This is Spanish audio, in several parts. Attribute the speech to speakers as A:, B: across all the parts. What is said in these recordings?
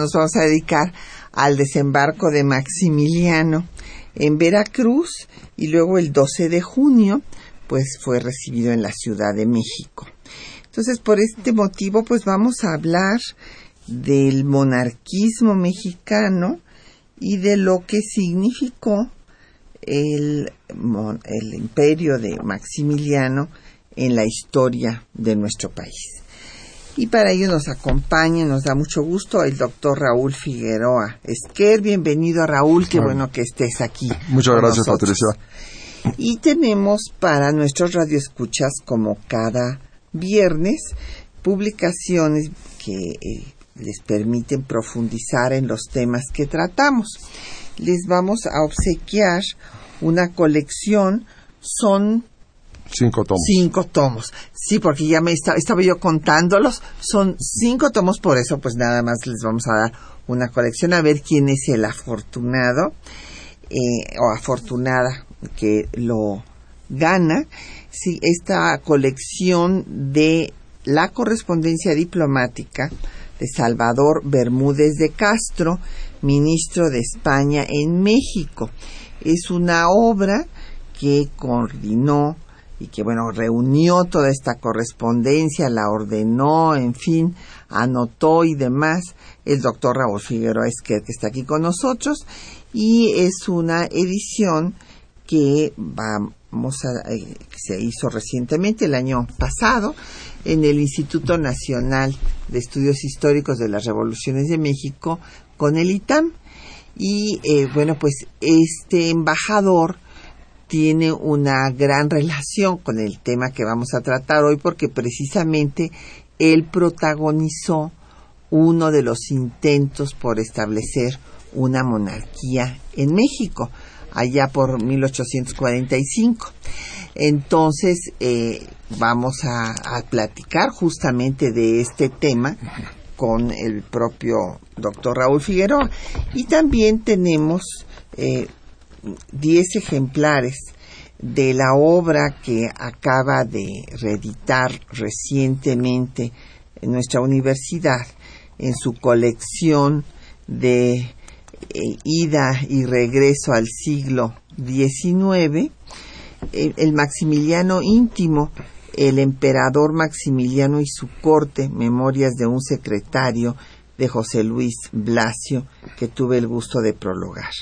A: Nos vamos a dedicar al desembarco de Maximiliano en Veracruz y luego el 12 de junio pues fue recibido en la Ciudad de México. Entonces, por este motivo, pues vamos a hablar del monarquismo mexicano y de lo que significó el, el imperio de Maximiliano en la historia de nuestro país. Y para ello nos acompaña, nos da mucho gusto el doctor Raúl Figueroa Esquer. Bienvenido Raúl, qué bueno que estés aquí.
B: Muchas gracias Patricia.
A: Y tenemos para nuestros radioescuchas, como cada viernes, publicaciones que eh, les permiten profundizar en los temas que tratamos. Les vamos a obsequiar una colección, son
B: Cinco tomos.
A: Cinco tomos. Sí, porque ya me estaba, yo contándolos. Son cinco tomos, por eso pues nada más les vamos a dar una colección a ver quién es el afortunado eh, o afortunada que lo gana. Sí, esta colección de la correspondencia diplomática de Salvador Bermúdez de Castro, ministro de España en México. Es una obra que coordinó y que bueno, reunió toda esta correspondencia, la ordenó, en fin, anotó y demás, el doctor Raúl Figueroa Esquer, que está aquí con nosotros, y es una edición que vamos a, eh, se hizo recientemente, el año pasado, en el Instituto Nacional de Estudios Históricos de las Revoluciones de México, con el ITAM. Y eh, bueno, pues este embajador, tiene una gran relación con el tema que vamos a tratar hoy porque precisamente él protagonizó uno de los intentos por establecer una monarquía en México, allá por 1845. Entonces, eh, vamos a, platicar justamente de este tema con el propio doctor Raúl Figueroa. Y también tenemos eh, 10 ejemplares de la obra que acaba de reeditar recientemente en nuestra universidad en su colección de eh, ida y regreso al siglo XIX, el Maximiliano íntimo, el emperador Maximiliano y su corte, memorias de un secretario de José Luis Blasio, que tuve el gusto de prologar.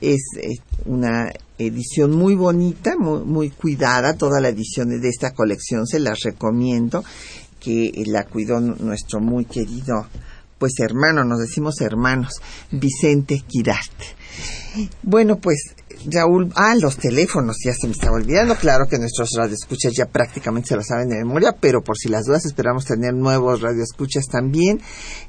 A: Es eh, una edición muy bonita, muy, cuidada, toda la edición de esta colección se las recomiendo, que la cuidó nuestro muy querido, pues hermano, nos decimos hermanos, Vicente Quirarte. Bueno, pues Raúl, ah, los teléfonos, ya se me estaba olvidando, claro que nuestros radioescuchas ya prácticamente se lo saben de memoria, pero por si las dudas esperamos tener nuevos radioescuchas también.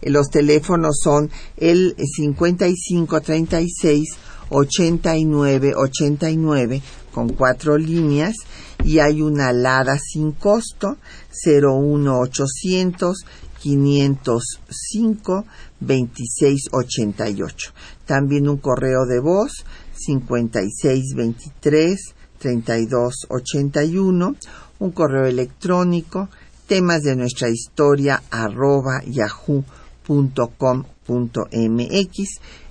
A: Los teléfonos son el 5536 8989 con cuatro líneas y hay una alada sin costo 01800 505 2688. También un correo de voz 5623 3281, un correo electrónico temas de nuestra historia arroba yahoo.com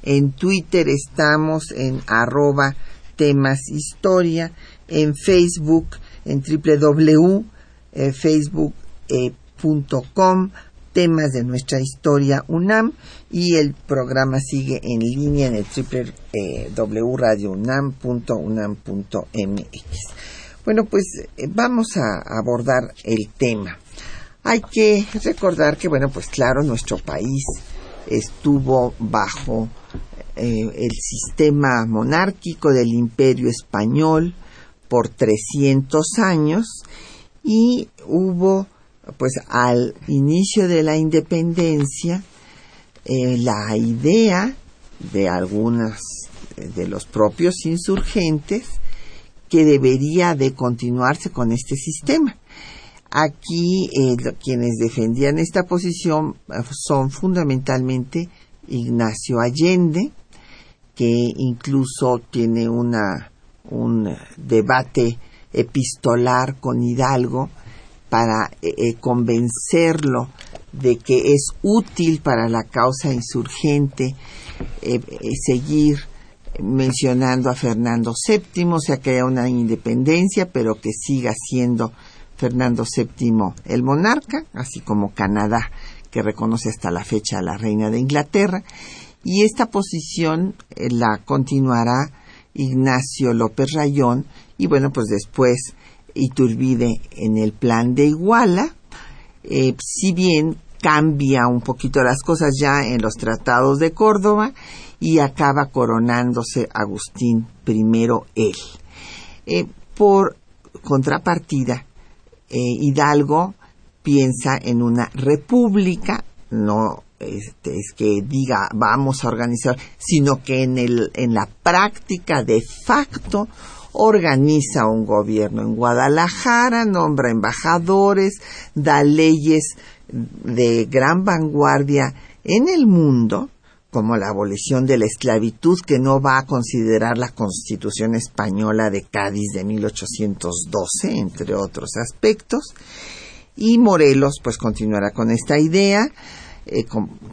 A: En Twitter estamos en arroba temas historia. En Facebook en www.facebook.com temas de nuestra historia UNAM y el programa sigue en línea en el www.radiounam.unam.mx. Bueno, pues eh, vamos a abordar el tema. Hay que recordar que, bueno, pues claro, nuestro país estuvo bajo eh, el sistema monárquico del imperio español por 300 años y hubo pues al inicio de la independencia eh, la idea de algunos de los propios insurgentes que debería de continuarse con este sistema. Aquí eh, quienes defendían esta posición eh, son fundamentalmente Ignacio Allende, que incluso tiene una, un debate epistolar con Hidalgo para eh, convencerlo de que es útil para la causa insurgente seguir mencionando a Fernando VII, o sea que haya una independencia, pero que siga siendo Fernando VII el monarca, así como Canadá, que reconoce hasta la fecha a la reina de Inglaterra, y esta posición eh, la continuará Ignacio López Rayón, y bueno, pues después Iturbide en el plan de Iguala, eh, si bien cambia un poquito las cosas ya en los tratados de Córdoba y acaba coronándose Agustín I él. Eh, por contrapartida, eh, Hidalgo piensa en una república, no este, es que diga vamos a organizar, sino que en, el, en la práctica de facto organiza un gobierno en Guadalajara, nombra embajadores, da leyes de gran vanguardia en el mundo, como la abolición de la esclavitud que no va a considerar la Constitución española de Cádiz de 1812, entre otros aspectos. Y Morelos pues continuará con esta idea eh,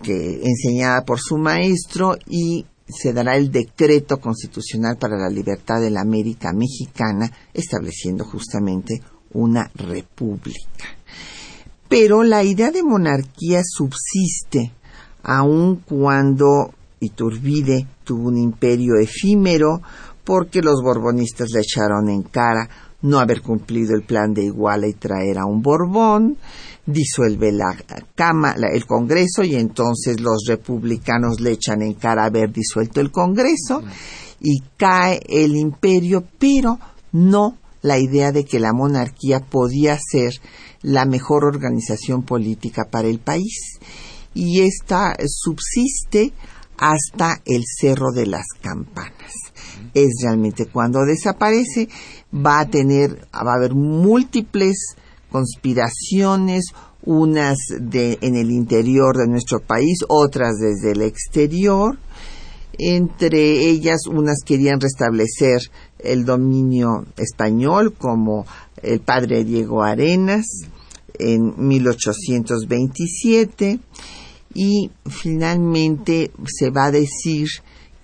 A: que enseñada por su maestro y se dará el decreto constitucional para la libertad de la América mexicana, estableciendo justamente una república. Pero la idea de monarquía subsiste aun cuando Iturbide tuvo un imperio efímero porque los borbonistas le echaron en cara no haber cumplido el plan de Iguala y traer a un Borbón, disuelve la Cámara, el Congreso y entonces los republicanos le echan en cara haber disuelto el Congreso y cae el imperio, pero no la idea de que la monarquía podía ser la mejor organización política para el país y esta subsiste hasta el Cerro de las Campanas. Es realmente cuando desaparece, va a tener, va a haber múltiples conspiraciones, unas de, en el interior de nuestro país, otras desde el exterior. Entre ellas, unas querían restablecer el dominio español, como el padre Diego Arenas en 1827 y finalmente se va a decir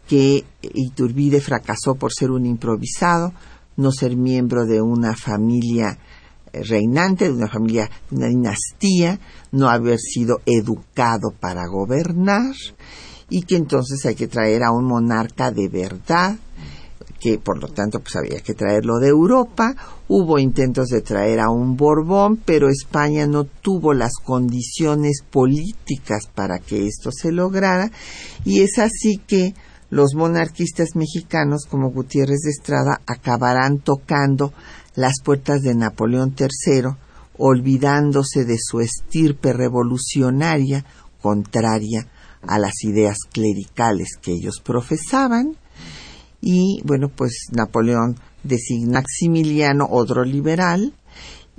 A: que Iturbide fracasó por ser un improvisado, no ser miembro de una familia eh, reinante, de una familia, de una dinastía, no haber sido educado para gobernar y que entonces hay que traer a un monarca de verdad, que por lo tanto pues había que traerlo de Europa. Hubo intentos de traer a un Borbón, pero España no tuvo las condiciones políticas para que esto se lograra y es así que los monarquistas mexicanos como Gutiérrez de Estrada acabarán tocando las puertas de Napoleón III, olvidándose de su estirpe revolucionaria contraria a las ideas clericales que ellos profesaban y bueno, pues Napoleón designa a Maximiliano, otro liberal,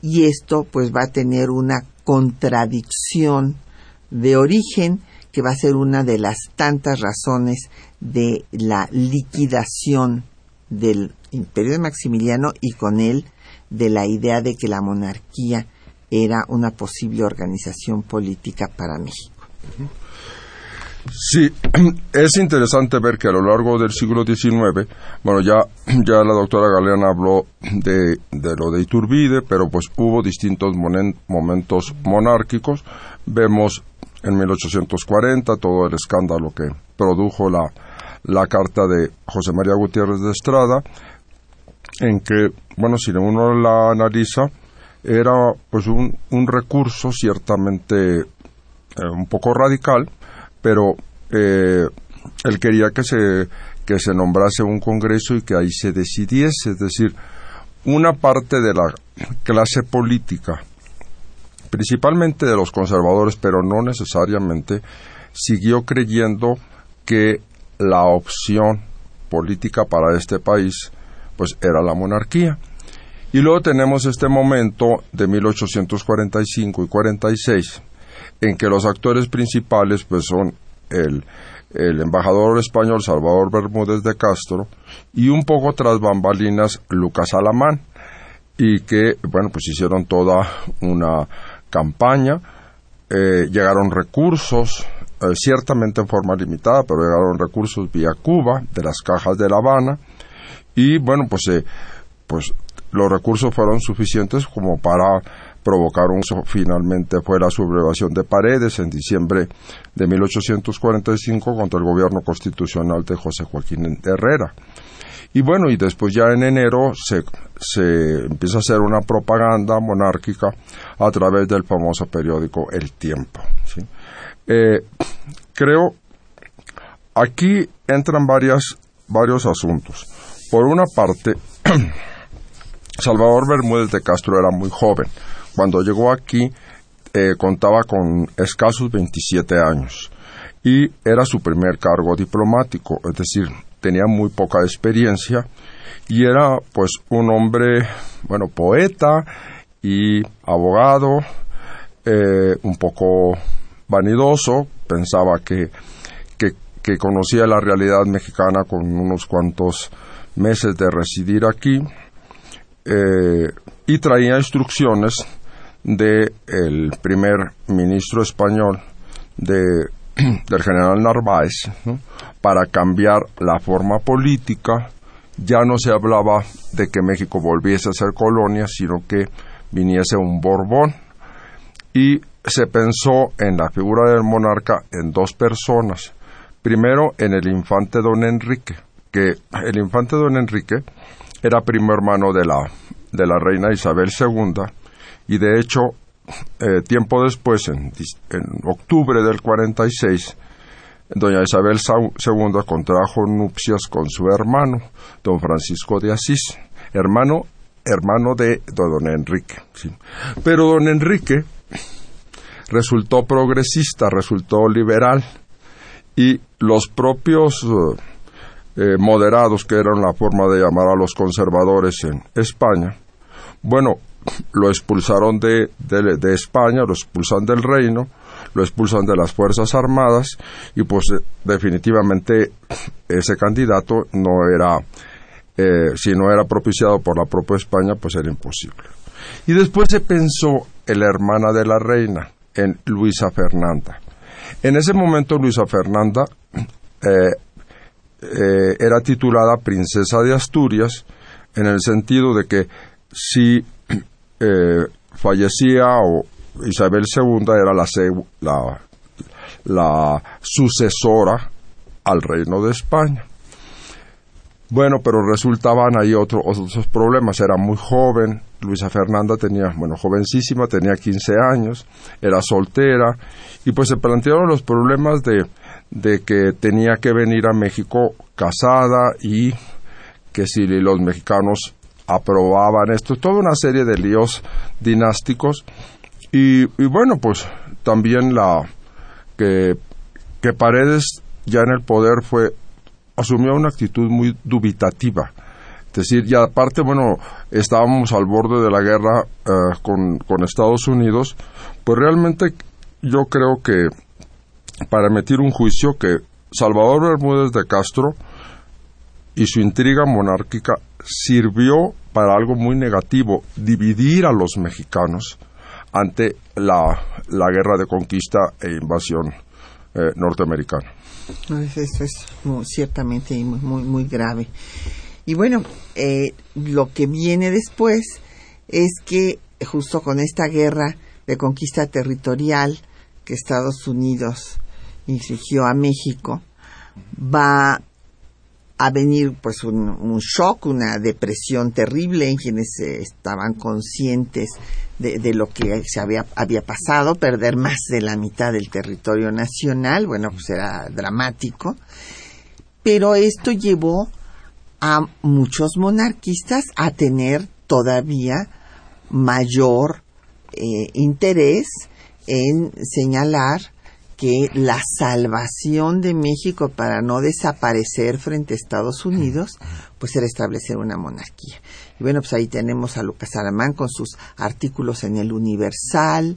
A: y esto pues va a tener una contradicción de origen que va a ser una de las tantas razones de la liquidación del imperio de Maximiliano y con él de la idea de que la monarquía era una posible organización política para México.
B: Sí, es interesante ver que a lo largo del siglo XIX, bueno, ya, ya la doctora Galeana habló de, de lo de Iturbide, pero pues hubo distintos momentos monárquicos. Vemos en 1840 todo el escándalo que produjo la, la carta de José María Gutiérrez de Estrada, en que, bueno, si uno la analiza, era pues un, un recurso ciertamente eh, un poco radical, pero eh, él quería que se, que se nombrase un congreso y que ahí se decidiese, es decir, una parte de la clase política, principalmente de los conservadores, pero no necesariamente, siguió creyendo que la opción política para este país pues era la monarquía. Y luego tenemos este momento de 1845 y 46 en que los actores principales pues son el, el embajador español Salvador Bermúdez de Castro y un poco tras bambalinas Lucas Alamán y que bueno pues hicieron toda una campaña. Eh, llegaron recursos eh, ciertamente en forma limitada pero llegaron recursos vía Cuba de las cajas de La Habana y bueno pues eh, pues los recursos fueron suficientes como para provocar un finalmente fue la sublevación de Paredes en diciembre de 1845 contra el gobierno constitucional de José Joaquín Herrera. Y bueno, y después ya en enero se, se empieza a hacer una propaganda monárquica a través del famoso periódico El Tiempo. Eh, creo, aquí entran varias, varios asuntos. Por una parte, Salvador Bermúdez de Castro era muy joven. Cuando llegó aquí eh, contaba con escasos 27 años y era su primer cargo diplomático, es decir, tenía muy poca experiencia y era pues un hombre, bueno, poeta y abogado, eh, un poco vanidoso, pensaba que, que conocía la realidad mexicana con unos cuantos meses de residir aquí eh, y traía instrucciones del el primer ministro español de, del general Narváez para cambiar la forma política. Ya no se hablaba de que México volviese a ser colonia, sino que viniese un Borbón. Y se pensó en la figura del monarca en dos personas. Primero, en el infante don Enrique, que el infante don Enrique era primo hermano de la, de la reina Isabel II y de hecho eh, tiempo después, en, octubre del 46, doña Isabel II contrajo nupcias con su hermano, don Francisco de Asís, hermano, hermano de, don Enrique. Pero don Enrique resultó progresista, resultó liberal, y los propios eh, moderados, que eran la forma de llamar a los conservadores en España, bueno, lo expulsaron de, de, España, lo expulsan del reino, lo expulsan de las Fuerzas Armadas y pues eh, definitivamente ese candidato no era, eh, si no era propiciado por la propia España, pues era imposible. Y después se pensó en la hermana de la reina, en Luisa Fernanda. En ese momento Luisa Fernanda eh, era titulada Princesa de Asturias en el sentido de que si eh, fallecía o Isabel II era la, la, sucesora al reino de España. Bueno, pero resultaban ahí otros problemas. Era muy joven, Luisa Fernanda tenía, bueno, jovencísima, tenía 15 años, era soltera, y pues se plantearon los problemas de, de que tenía que venir a México casada y que si los mexicanos aprobaban esto, toda una serie de líos dinásticos y, y bueno, pues también la que, que Paredes ya en el poder fue asumió una actitud muy dubitativa. Es decir, y aparte, bueno, estábamos al borde de la guerra eh, con, con Estados Unidos, pues realmente yo creo que para emitir un juicio que Salvador Bermúdez de Castro y su intriga monárquica sirvió para algo muy negativo, dividir a los mexicanos ante la, la guerra de conquista e invasión eh, norteamericana.
A: Eso es ciertamente muy, muy grave. Y bueno, eh, lo que viene después es que justo con esta guerra de conquista territorial que Estados Unidos infligió a México, va a venir pues un, shock, una depresión terrible en quienes estaban conscientes de, lo que se había, había pasado, perder más de la mitad del territorio nacional, bueno, pues era dramático, pero esto llevó a muchos monarquistas a tener todavía mayor eh, interés en señalar que la salvación de México para no desaparecer frente a Estados Unidos, pues era establecer una monarquía. Y bueno, pues ahí tenemos a Lucas Aramán con sus artículos en el Universal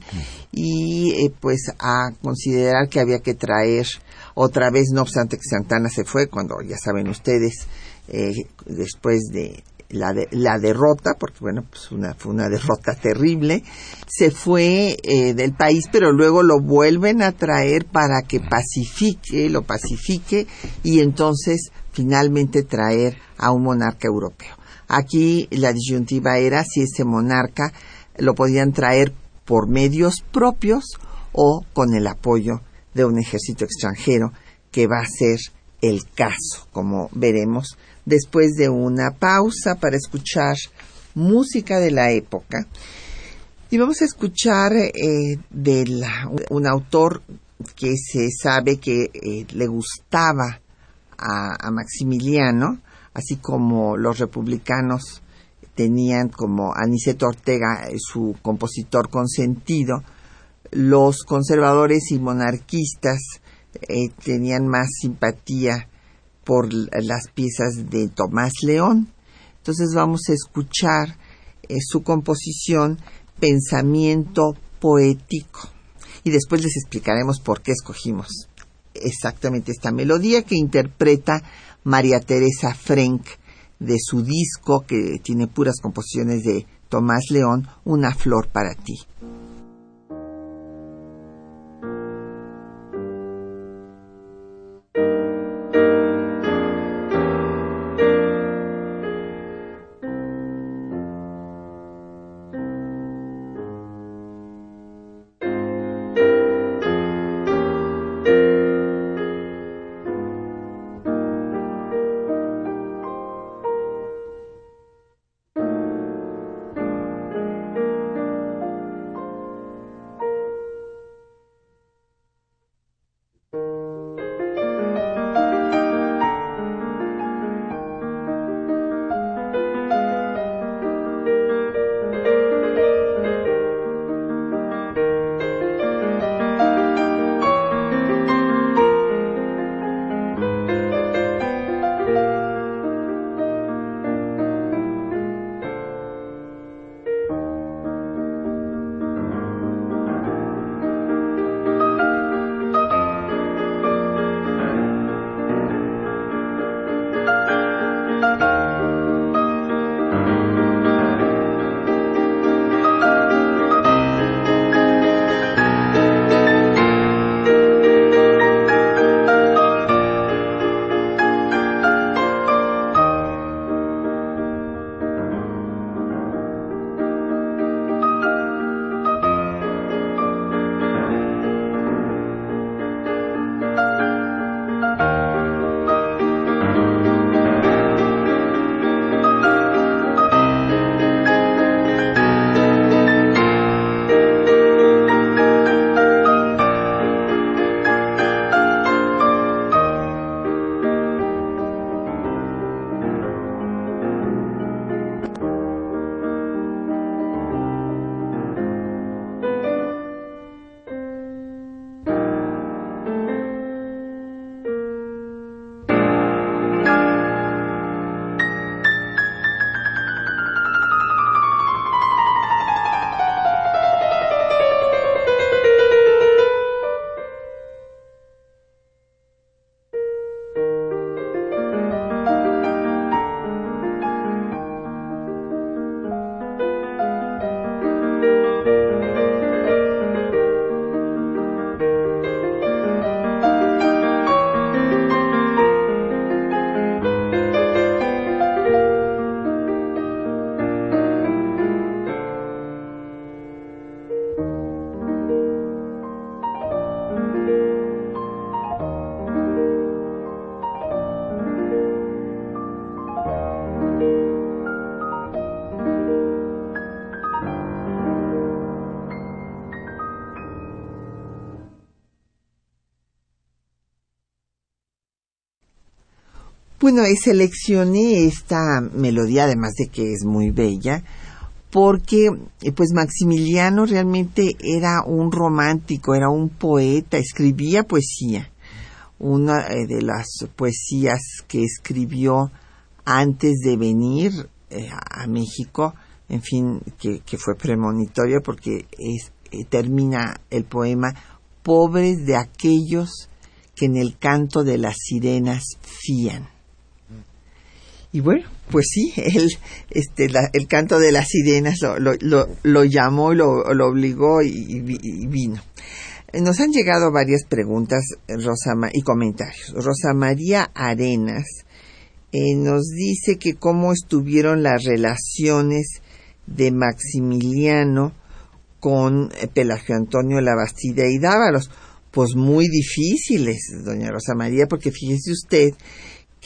A: y eh, pues a considerar que había que traer otra vez, no obstante que Santana se fue, cuando ya saben ustedes, eh, después de la, la derrota, porque bueno, pues una, fue una derrota terrible, se fue eh, del país, pero luego lo vuelven a traer para que pacifique, lo pacifique y entonces finalmente traer a un monarca europeo. Aquí la disyuntiva era si ese monarca lo podían traer por medios propios o con el apoyo de un ejército extranjero, que va a ser el caso, como veremos después de una pausa para escuchar música de la época. Y vamos a escuchar eh, de un autor que se sabe que eh, le gustaba a, Maximiliano, así como los republicanos tenían como Aniceto Ortega, eh, su compositor consentido, los conservadores y monarquistas tenían más simpatía por las piezas de Tomás León. Entonces vamos a escuchar eh, su composición Pensamiento Poético. Y después les explicaremos por qué escogimos exactamente esta melodía que interpreta María Teresa Frank de su disco que tiene puras composiciones de Tomás León, Una flor para ti. Bueno, seleccioné esta melodía, además de que es muy bella, porque eh, pues Maximiliano realmente era un romántico, era un poeta, escribía poesía. Una eh, de las poesías que escribió antes de venir eh, a México, en fin, que, fue premonitorio porque termina el poema Pobres de aquellos que en el canto de las sirenas fían. Y bueno, pues sí, él, este, el canto de las sirenas lo, lo, lo, llamó, lo, lo obligó y, vino. Nos han llegado varias preguntas Rosa, y comentarios. Rosa María Arenas eh, nos dice que cómo estuvieron las relaciones de Maximiliano con eh, Pelagio Antonio Labastida y Dávalos. Pues muy difíciles, doña Rosa María, porque fíjese usted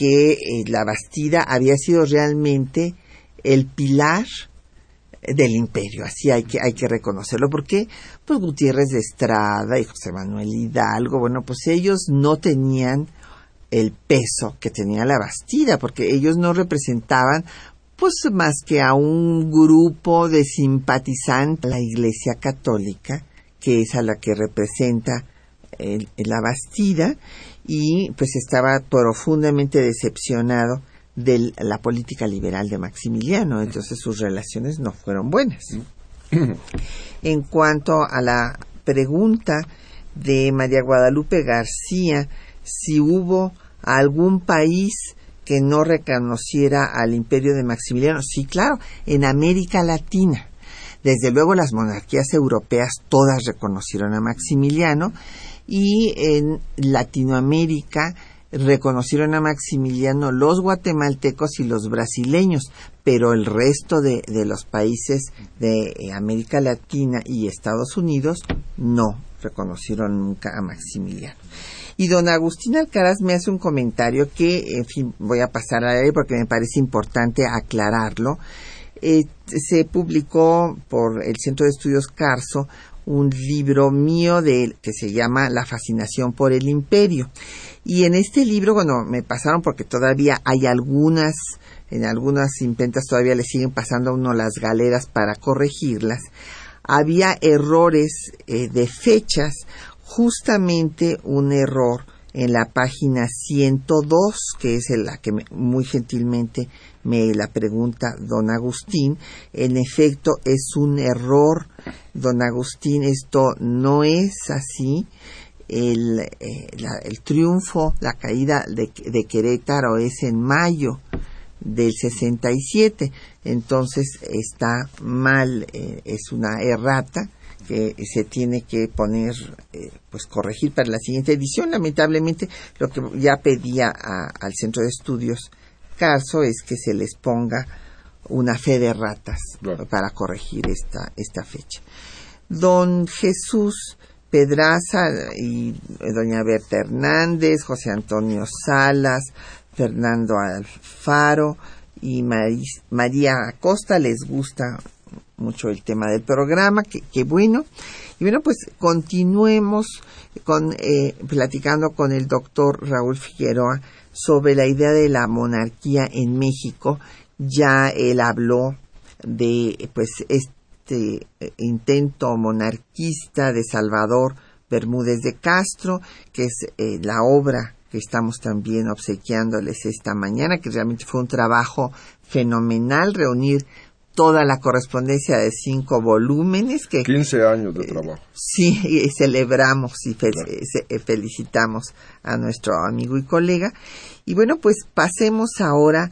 A: que eh, la Bastida había sido realmente el pilar del imperio, así hay que, hay que reconocerlo, porque pues Gutiérrez de Estrada y José Manuel Hidalgo, bueno, pues ellos no tenían el peso que tenía la Bastida, porque ellos no representaban pues más que a un grupo de simpatizantes la Iglesia Católica, que es a la que representa la Bastida, y pues estaba profundamente decepcionado de la política liberal de Maximiliano, entonces sus relaciones no fueron buenas. En cuanto a la pregunta de María Guadalupe García, si hubo algún país que no reconociera al imperio de Maximiliano, sí, claro, en América Latina. Desde luego las monarquías europeas todas reconocieron a Maximiliano y en Latinoamérica reconocieron a Maximiliano los guatemaltecos y los brasileños, pero el resto de, los países de eh, América Latina y Estados Unidos no reconocieron nunca a Maximiliano. Y don Agustín Alcaraz me hace un comentario que, en fin, voy a pasar a él porque me parece importante aclararlo. Eh, se publicó por el Centro de Estudios Carso un libro mío de, que se llama La fascinación por el imperio. Y en este libro, bueno, me pasaron porque todavía hay algunas, en algunas imprentas todavía le siguen pasando a uno las galeras para corregirlas. Había errores eh, de fechas, justamente un error en la página 102, que es la que muy gentilmente me la pregunta don Agustín. En efecto, es un error, don Agustín, esto no es así. El, eh, triunfo, la caída de, de, Querétaro es en mayo del 67, entonces está mal, eh, es una errata que se tiene que poner, eh, pues corregir para la siguiente edición. Lamentablemente, lo que ya pedía al Centro de Estudios Carso es que se les ponga una fe de ratas para corregir esta, esta fecha. Don Jesús Pedraza y doña Berta Hernández, José Antonio Salas, Fernando Alfaro y María Acosta les gusta mucho el tema del programa, que, bueno. Y bueno, pues continuemos con, eh, platicando con el doctor Raúl Figueroa sobre la idea de la monarquía en México. Ya él habló de pues este eh, intento monarquista de Salvador Bermúdez de Castro, que es eh, la obra que estamos también obsequiándoles esta mañana, que realmente fue un trabajo fenomenal reunir toda la correspondencia de cinco volúmenes. Que,
B: 15 años de trabajo.
A: sí, y celebramos y eh, felicitamos a nuestro amigo y colega. Y bueno, pues pasemos ahora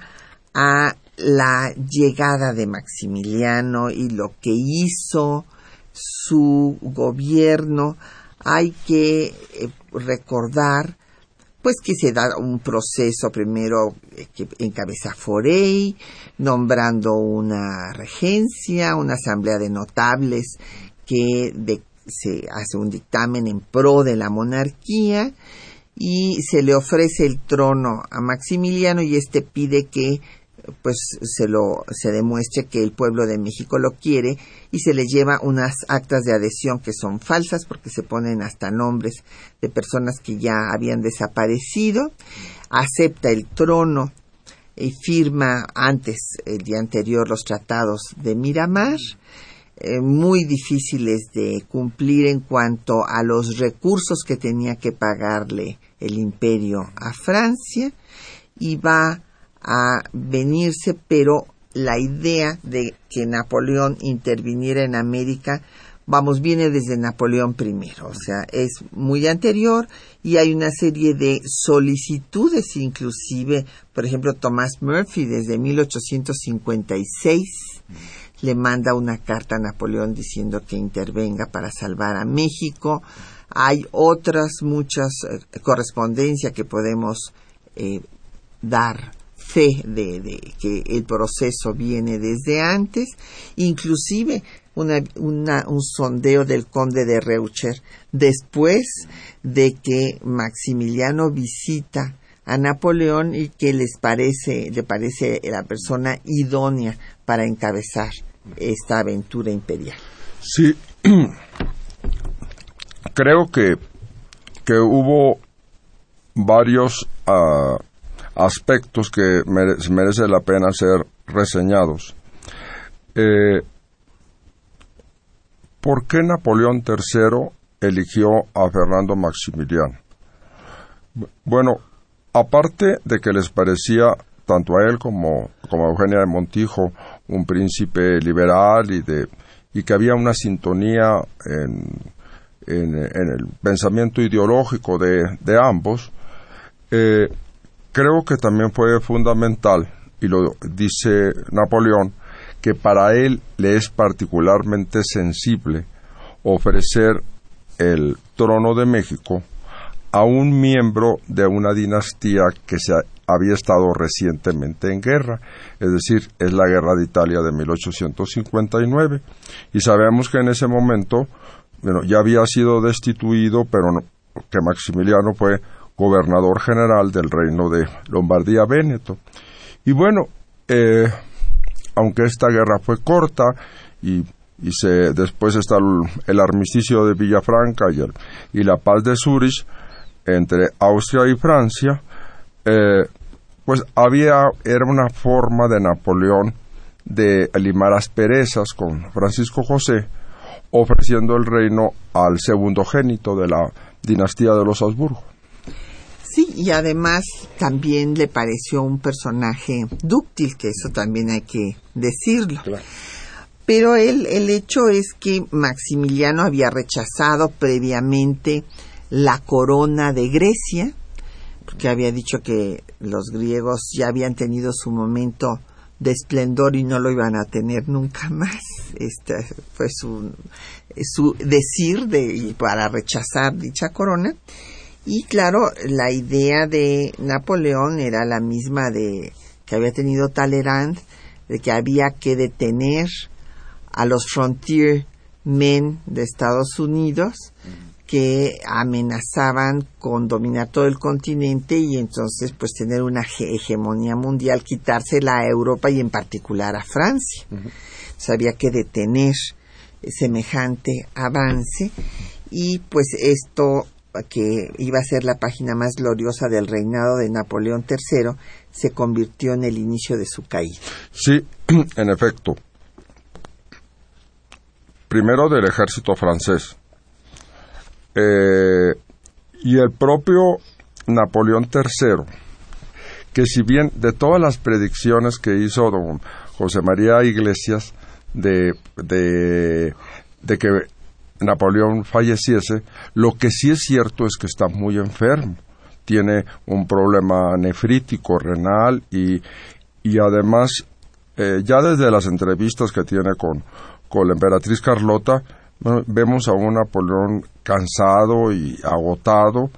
A: a la llegada de Maximiliano y lo que hizo su gobierno. Hay que eh, recordar pues que se da un proceso primero que encabeza Forey, nombrando una regencia, una asamblea de notables que se hace un dictamen en pro de la monarquía y se le ofrece el trono a Maximiliano y este pide que pues se lo se demuestre que el pueblo de México lo quiere y se le lleva unas actas de adhesión que son falsas porque se ponen hasta nombres de personas que ya habían desaparecido. acepta el trono y firma antes, el día anterior, los tratados de Miramar, eh, muy difíciles de cumplir en cuanto a los recursos que tenía que pagarle el imperio a Francia y va a venirse, pero la idea de que Napoleón interviniera en América, vamos, viene desde Napoleón I, o sea, es muy anterior y hay una serie de solicitudes, inclusive, por ejemplo, Thomas Murphy desde 1856 le manda una carta a Napoleón diciendo que intervenga para salvar a México. Hay otras muchas eh, correspondencias que podemos eh, dar fe de, que el proceso viene desde antes, inclusive un sondeo del conde de Reucher después de que Maximiliano visita a Napoleón y que les parece, le parece la persona idónea para encabezar esta aventura imperial.
B: Sí, creo que, que hubo varios uh, aspectos que merece la pena ser reseñados. Eh, ¿Por qué Napoleón III eligió a Fernando Maximiliano? Bueno, aparte de que les parecía tanto a él como, como a Eugenia de Montijo un príncipe liberal y, de, y que había una sintonía en, en, el pensamiento ideológico de, de ambos, eh, Creo que también fue fundamental, y lo dice Napoleón, que para él le es particularmente sensible ofrecer el trono de México a un miembro de una dinastía que se había estado recientemente en guerra, es decir, es la guerra de Italia de 1859, y sabemos que en ese momento bueno, ya había sido destituido, pero que Maximiliano fue gobernador general del reino de Lombardía Véneto. Y bueno, eh, aunque esta guerra fue corta y, se, después está el, armisticio de Villafranca y, la paz de Zurich entre Austria y Francia, eh, pues había, era una forma de Napoleón de limar asperezas con Francisco José, ofreciendo el reino al segundo génito de la dinastía de los Habsburgo.
A: Sí, y además también le pareció un personaje dúctil, que eso también hay que decirlo. Pero el, el hecho es que Maximiliano había rechazado previamente la corona de Grecia, porque había dicho que los griegos ya habían tenido su momento de esplendor y no lo iban a tener nunca más. Este fue su, su decir de, para rechazar dicha corona. Y claro, la idea de Napoleón era la misma de que había tenido Talleyrand, de que había que detener a los frontier men de Estados Unidos que amenazaban con dominar todo el continente y entonces pues tener una hegemonía mundial, quitársela a Europa y en particular a Francia. había que detener semejante avance y pues esto que iba a ser la página más gloriosa del reinado de Napoleón III, se convirtió en el inicio de su caída.
B: Sí, en efecto. Primero del ejército francés. Eh, y el propio Napoleón III, que si bien de todas las predicciones que hizo don José María Iglesias de, de, de que Napoleón falleciese, lo que sí es cierto es que está muy enfermo. Tiene un problema nefrítico, renal y, y además, eh, ya desde las entrevistas que tiene con, con la emperatriz Carlota, vemos a un Napoleón cansado y agotado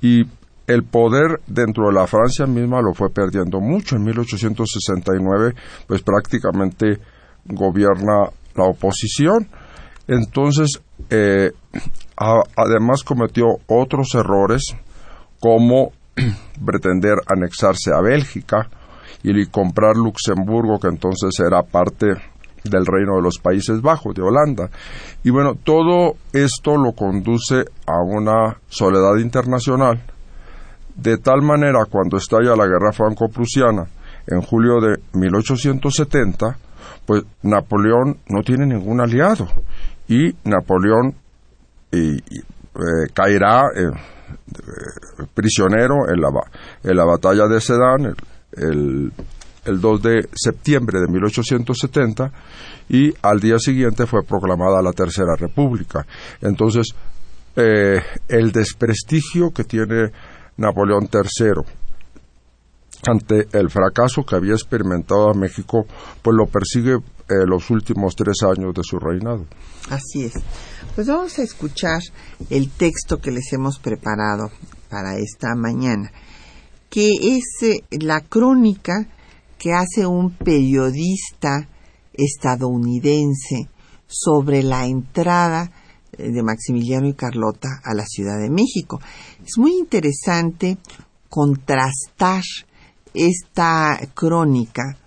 B: y el poder dentro de la Francia misma lo fue perdiendo mucho. En 1869, pues prácticamente gobierna la oposición. Entonces, eh, además cometió otros errores como pretender anexarse a Bélgica y comprar Luxemburgo, que entonces era parte del reino de los Países Bajos, de Holanda. Y bueno, todo esto lo conduce a una soledad internacional De tal manera, cuando estalla la guerra franco-prusiana en julio de 1870, pues Napoleón no tiene ningún aliado y Napoleón eh, caerá eh, prisionero en la, en la batalla de Sedan el, el 2 de septiembre de 1870 y al día siguiente fue proclamada la Tercera República. Entonces, eh, el desprestigio que tiene Napoleón III ante el fracaso que había experimentado a México, pues lo persigue eh, los últimos tres años de su reinado.
A: Así es. Pues vamos a escuchar el texto que les hemos preparado para esta mañana, que es eh, la crónica que hace un periodista estadounidense sobre la entrada eh, de Maximiliano y Carlota a la Ciudad de México. Es muy interesante contrastar esta crónica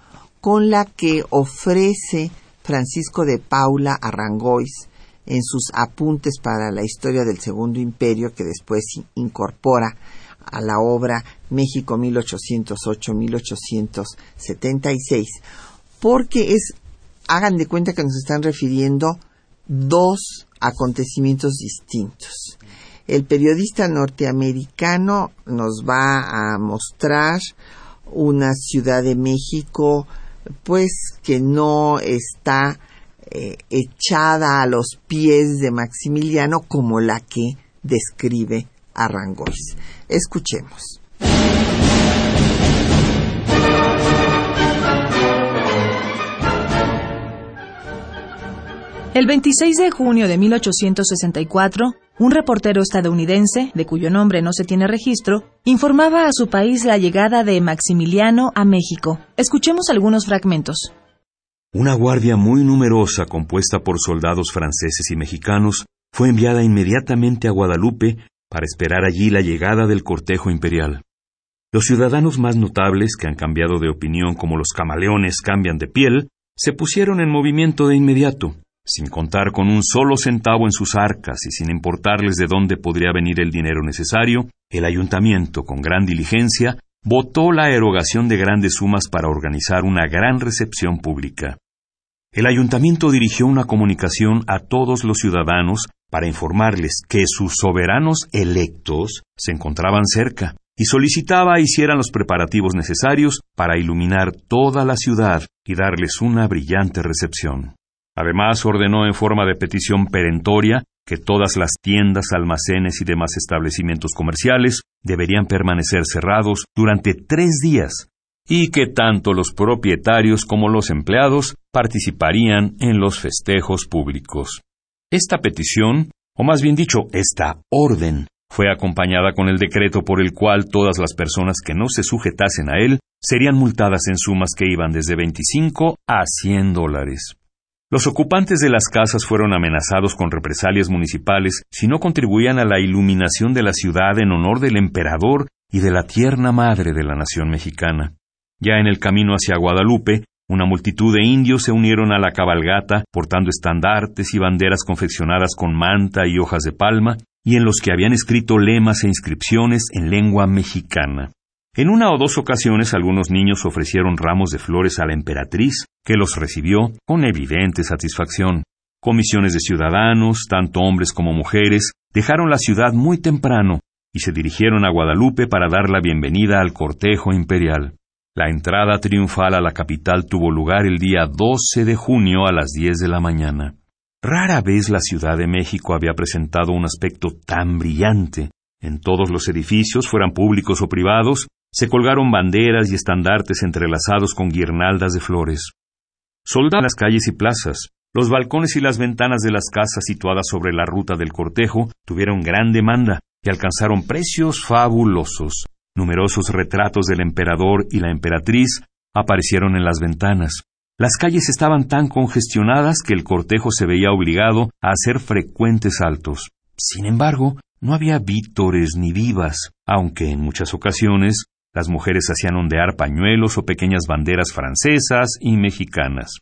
A: con la que ofrece Francisco de Paula Arrangois en sus apuntes para la historia del Segundo Imperio que después incorpora a la obra México 1808-1876, porque es, hagan de cuenta que nos están refiriendo dos acontecimientos distintos. El periodista norteamericano nos va a mostrar una Ciudad de México pues que no está eh, echada a los pies de Maximiliano como la que describe Arrangois. Escuchemos.
C: El 26 de junio de 1864, un reportero estadounidense, de cuyo nombre no se tiene registro, informaba a su país la llegada de Maximiliano a México. Escuchemos algunos fragmentos.
D: Una guardia muy numerosa, compuesta por soldados franceses y mexicanos, fue enviada inmediatamente a Guadalupe para esperar allí la llegada del cortejo imperial. Los ciudadanos más notables, que han cambiado de opinión como los camaleones cambian de piel, se pusieron en movimiento de inmediato sin contar con un solo centavo en sus arcas y sin importarles de dónde podría venir el dinero necesario, el ayuntamiento, con gran diligencia, votó la erogación de grandes sumas para organizar una gran recepción pública. El ayuntamiento dirigió una comunicación a todos los ciudadanos para informarles que sus soberanos electos se encontraban cerca y solicitaba hicieran los preparativos necesarios para iluminar toda la ciudad y darles una brillante recepción. Además, ordenó en forma de petición perentoria que todas las tiendas, almacenes y demás establecimientos comerciales deberían permanecer cerrados durante tres días y que tanto los propietarios como los empleados participarían en los festejos públicos. Esta petición, o más bien dicho, esta orden, fue acompañada con el decreto por el cual todas las personas que no se sujetasen a él serían multadas en sumas que iban desde 25 a 100 dólares. Los ocupantes de las casas fueron amenazados con represalias municipales si no contribuían a la iluminación de la ciudad en honor del emperador y de la tierna madre de la nación mexicana. Ya en el camino hacia Guadalupe, una multitud de indios se unieron a la cabalgata portando estandartes y banderas confeccionadas con manta y hojas de palma, y en los que habían escrito lemas e inscripciones en lengua mexicana. En una o dos ocasiones algunos niños ofrecieron ramos de flores a la emperatriz, que los recibió con evidente satisfacción. Comisiones de ciudadanos, tanto hombres como mujeres, dejaron la ciudad muy temprano y se dirigieron a Guadalupe para dar la bienvenida al cortejo imperial. La entrada triunfal a la capital tuvo lugar el día 12 de junio a las 10 de la mañana. Rara vez la Ciudad de México había presentado un aspecto tan brillante. En todos los edificios, fueran públicos o privados, se colgaron banderas y estandartes entrelazados con guirnaldas de flores. Soldados en las calles y plazas, los balcones y las ventanas de las casas situadas sobre la ruta del cortejo tuvieron gran demanda y alcanzaron precios fabulosos. Numerosos retratos del emperador y la emperatriz aparecieron en las ventanas. Las calles estaban tan congestionadas que el cortejo se veía obligado a hacer frecuentes saltos. Sin embargo, no había vítores ni vivas, aunque en muchas ocasiones las mujeres hacían ondear pañuelos o pequeñas banderas francesas y mexicanas.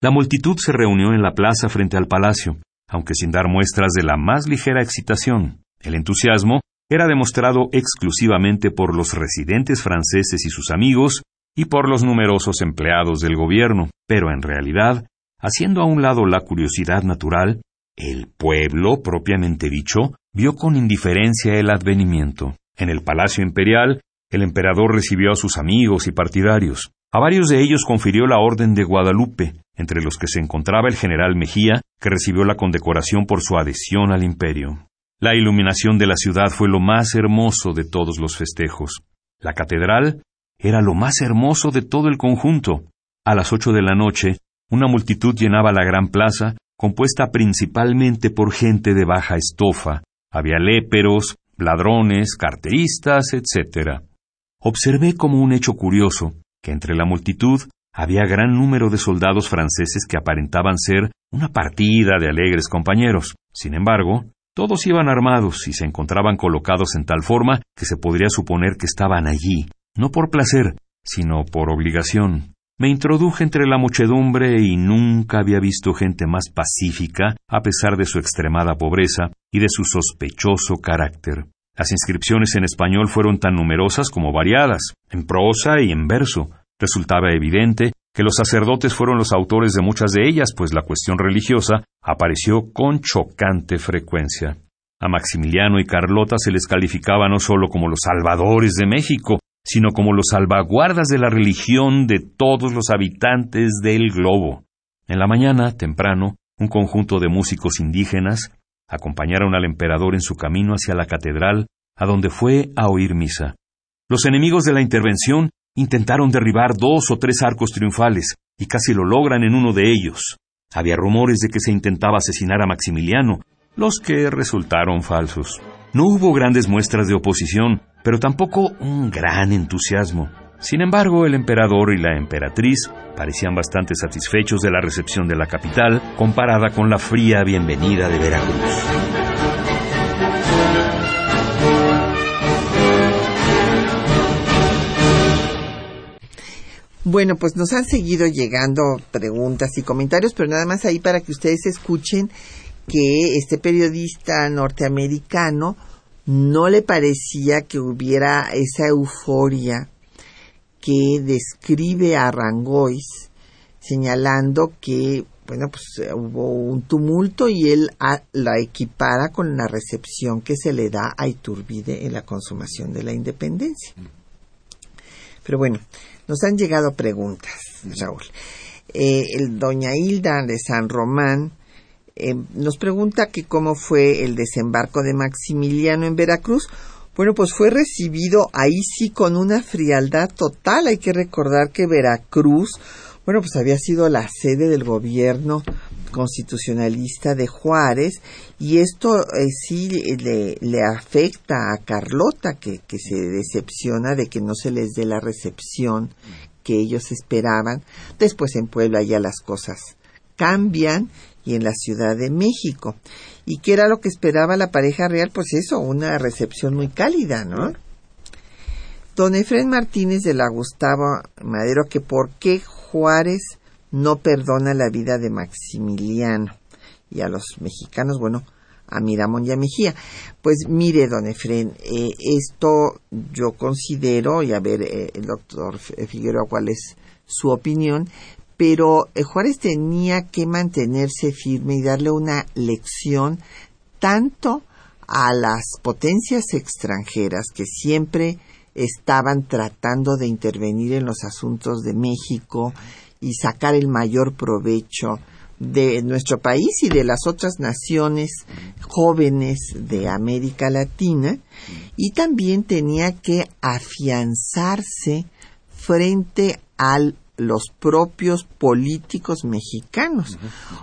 D: La multitud se reunió en la plaza frente al palacio, aunque sin dar muestras de la más ligera excitación. El entusiasmo era demostrado exclusivamente por los residentes franceses y sus amigos y por los numerosos empleados del gobierno, pero en realidad, haciendo a un lado la curiosidad natural, el pueblo, propiamente dicho, vio con indiferencia el advenimiento. En el Palacio Imperial, el emperador recibió a sus amigos y partidarios. A varios de ellos confirió la Orden de Guadalupe, entre los que se encontraba el general Mejía, que recibió la condecoración por su adhesión al imperio. La iluminación de la ciudad fue lo más hermoso de todos los festejos. La catedral era lo más hermoso de todo el conjunto. A las ocho de la noche, una multitud llenaba la gran plaza, compuesta principalmente por gente de baja estofa. Había léperos, ladrones, carteristas, etc. Observé como un hecho curioso que entre la multitud había gran número de soldados franceses que aparentaban ser una partida de alegres compañeros. Sin embargo, todos iban armados y se encontraban colocados en tal forma que se podría suponer que estaban allí, no por placer, sino por obligación. Me introduje entre la muchedumbre y nunca había visto gente más pacífica, a pesar de su extremada pobreza y de su sospechoso carácter. Las inscripciones en español fueron tan numerosas como variadas, en prosa y en verso. Resultaba evidente que los sacerdotes fueron los autores de muchas de ellas, pues la cuestión religiosa apareció con chocante frecuencia. A Maximiliano y Carlota se les calificaba no solo como los salvadores de México, sino como los salvaguardas de la religión de todos los habitantes del globo. En la mañana, temprano, un conjunto de músicos indígenas acompañaron al emperador en su camino hacia la catedral, a donde fue a oír misa. Los enemigos de la intervención Intentaron derribar dos o tres arcos triunfales, y casi lo logran en uno de ellos. Había rumores de que se intentaba asesinar a Maximiliano, los que resultaron falsos. No hubo grandes muestras de oposición, pero tampoco un gran entusiasmo. Sin embargo, el emperador y la emperatriz parecían bastante satisfechos de la recepción de la capital comparada con la fría bienvenida de Veracruz.
A: Bueno, pues nos han seguido llegando preguntas y comentarios, pero nada más ahí para que ustedes escuchen que este periodista norteamericano no le parecía que hubiera esa euforia que describe a Rangois, señalando que, bueno, pues hubo un tumulto y él la equipara con la recepción que se le da a Iturbide en la consumación de la independencia. Pero bueno, nos han llegado preguntas, Raúl. Eh, el doña Hilda de San Román eh, nos pregunta que cómo fue el desembarco de Maximiliano en Veracruz. Bueno, pues fue recibido ahí sí con una frialdad total. Hay que recordar que Veracruz, bueno, pues había sido la sede del gobierno constitucionalista de Juárez y esto eh, sí le, afecta a Carlota que, que se decepciona de que no se les dé la recepción que ellos esperaban. Después en Puebla ya las cosas cambian y en la Ciudad de México. ¿Y qué era lo que esperaba la pareja real? Pues eso, una recepción muy cálida, ¿no? Don Efren Martínez de la Gustavo Madero, que por qué Juárez no perdona la vida de Maximiliano y a los mexicanos, bueno, a Miramón y a Mejía. Pues mire, don Efren, eh, esto yo considero, y a ver, eh, el doctor Figueroa, cuál es su opinión, pero eh, Juárez tenía que mantenerse firme y darle una lección tanto a las potencias extranjeras que siempre estaban tratando de intervenir en los asuntos de México y sacar el mayor provecho de nuestro país y de las otras naciones jóvenes de América Latina. Y también tenía que afianzarse frente al los propios políticos mexicanos.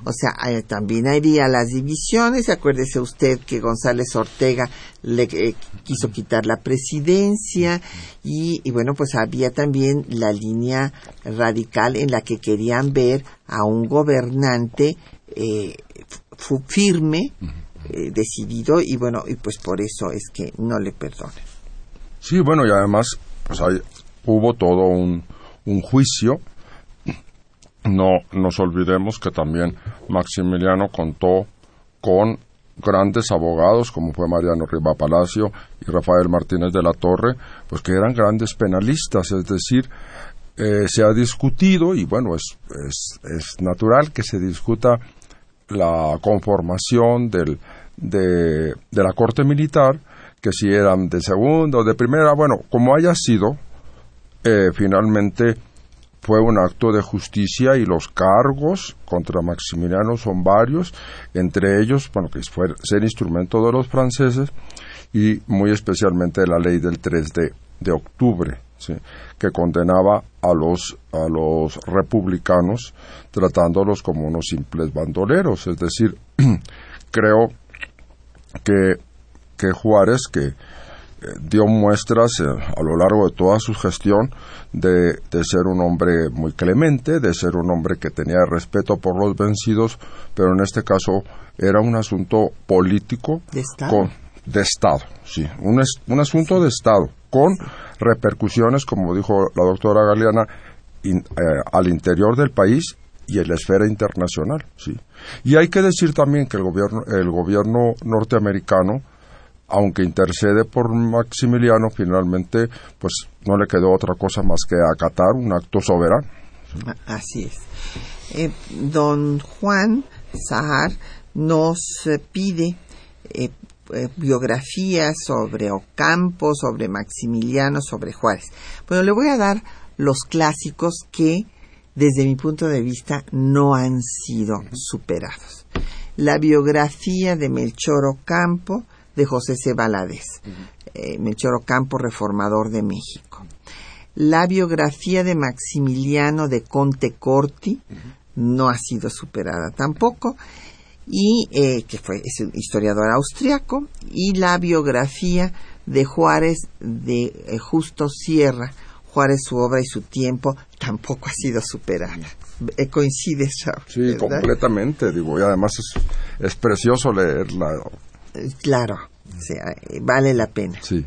A: O sea, eh, también había las divisiones. Acuérdese usted que González Ortega le eh, quiso quitar la presidencia y, y, bueno, pues había también la línea radical en la que querían ver a un gobernante eh, firme, decidido y bueno, y pues por eso es que no le perdonan.
B: Sí, bueno, y además pues hubo todo un un juicio. No nos olvidemos que también Maximiliano contó con grandes abogados como fue Mariano Riva Palacio y Rafael Martínez de la Torre, pues que eran grandes penalistas, es decir, eh, se ha discutido y bueno, es, es, es, natural que se discuta la conformación del, de, de la Corte Militar, que si eran de segunda o de primera, bueno, como haya sido, eh, finalmente fue un acto de justicia y los cargos contra Maximiliano son varios, entre ellos, bueno, que fue ser instrumento de los franceses y muy especialmente la ley del 3 de, de octubre, que condenaba a los, a los republicanos tratándolos como unos simples bandoleros. Es decir, creo que, que Juárez, que dio muestras eh, a lo largo de toda su gestión de, de, ser un hombre muy clemente, de ser un hombre que tenía respeto por los vencidos, pero en este caso era un asunto político
A: de Estado,
B: con, de estado sí, un, es, un asunto de Estado con repercusiones, como dijo la doctora Galeana, in, eh, al interior del país y en la esfera internacional, sí. Y hay que decir también que el gobierno, el gobierno norteamericano aunque intercede por Maximiliano, finalmente pues no le quedó otra cosa más que acatar un acto soberano.
A: Así es. Eh, don Juan Zahar nos eh, pide eh, biografías sobre Ocampo, sobre Maximiliano, sobre Juárez. Bueno, le voy a dar los clásicos que, desde mi punto de vista, no han sido superados. La biografía de Melchor Ocampo, de José C. Valadez, uh -huh. eh, Melchor Ocampo, reformador de México. La biografía de Maximiliano de Conte Corti uh -huh. no ha sido superada tampoco, y eh, que fue es un historiador austriaco, y la biografía de Juárez de eh, Justo Sierra, Juárez, su obra y su tiempo, tampoco ha sido superada. Eh, coincide, Raúl,
B: Sí, ¿verdad? completamente, digo, y además es, es precioso leerla.
A: Claro, o sea, vale la pena.
B: Sí.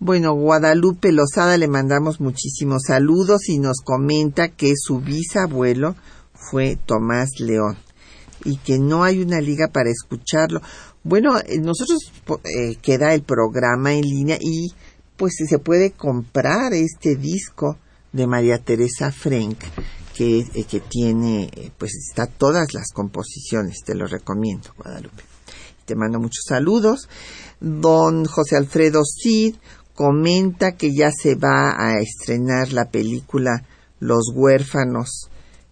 A: Bueno, Guadalupe Lozada le mandamos muchísimos saludos y nos comenta que su bisabuelo fue Tomás León y que no hay una liga para escucharlo. Bueno, nosotros eh, queda el programa en línea y pues se puede comprar este disco de María Teresa Frank que, eh, que tiene, pues está todas las composiciones, te lo recomiendo, Guadalupe te mando muchos saludos. Don José Alfredo Cid comenta que ya se va a estrenar la película Los huérfanos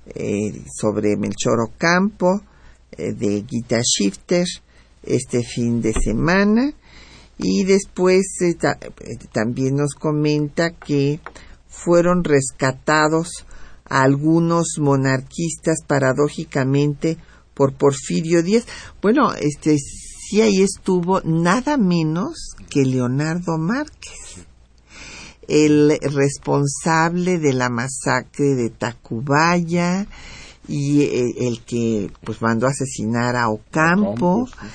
A: eh, sobre Melchor Ocampo eh, de Gita Shifter este fin de semana. Y después eh, ta también nos comenta que fueron rescatados algunos monarquistas paradójicamente por Porfirio Díaz. Bueno, este sí ahí estuvo nada menos que Leonardo Márquez, el responsable de la masacre de Tacubaya y el que pues mandó a asesinar a Ocampo. Ocampo sí.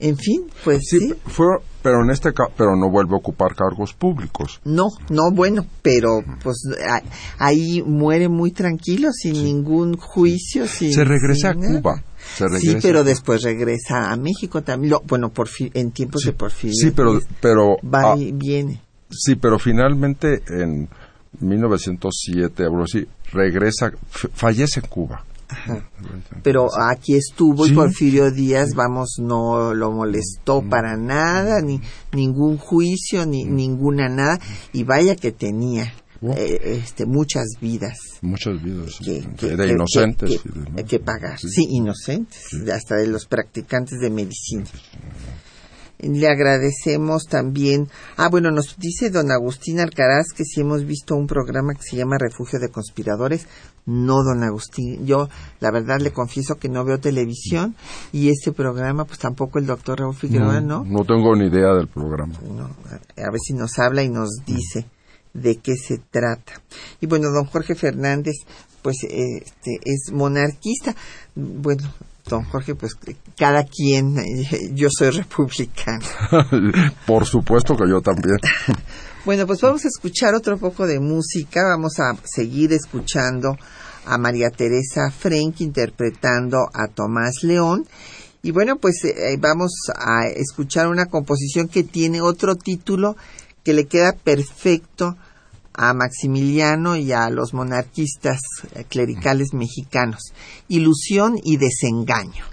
A: En fin, pues
B: sí, sí, fue pero en este pero no vuelve a ocupar cargos públicos.
A: No, no, bueno, pero pues ahí muere muy tranquilo sin sí. ningún juicio, sin,
B: se regresa
A: sin
B: a Cuba. Se
A: sí, pero después regresa a México también. Lo, bueno, por en tiempos
B: sí,
A: de Porfirio.
B: Sí, pero pero
A: va y viene.
B: Sí, pero finalmente en 1907 algo así regresa fallece en Cuba.
A: Ajá. Pero aquí estuvo sí. y Porfirio Díaz, vamos, no lo molestó para nada, ni ningún juicio, ni ninguna nada, y vaya que tenía. Eh, este, muchas vidas.
B: Muchas vidas.
A: Que,
B: que, de inocentes.
A: Que, que pagar. Sí, sí inocentes. Sí. Hasta de los practicantes de medicina. Le agradecemos también. Ah, bueno, nos dice don Agustín Alcaraz que si hemos visto un programa que se llama Refugio de Conspiradores. No, don Agustín. Yo, la verdad, le confieso que no veo televisión y este programa, pues tampoco el doctor Raúl Figueroa, ¿no?
B: No, no tengo ni idea del programa.
A: No, a ver si nos habla y nos dice de qué se trata. Y bueno, don Jorge Fernández, pues este, es monarquista. Bueno, don Jorge, pues cada quien, yo soy republicano.
B: Por supuesto que yo también.
A: bueno, pues vamos a escuchar otro poco de música, vamos a seguir escuchando a María Teresa Frank interpretando a Tomás León Y bueno, pues eh, vamos a escuchar una composición que tiene otro título que le queda perfecto a Maximiliano y a los monarquistas eh, clericales mexicanos. Ilusión y desengaño.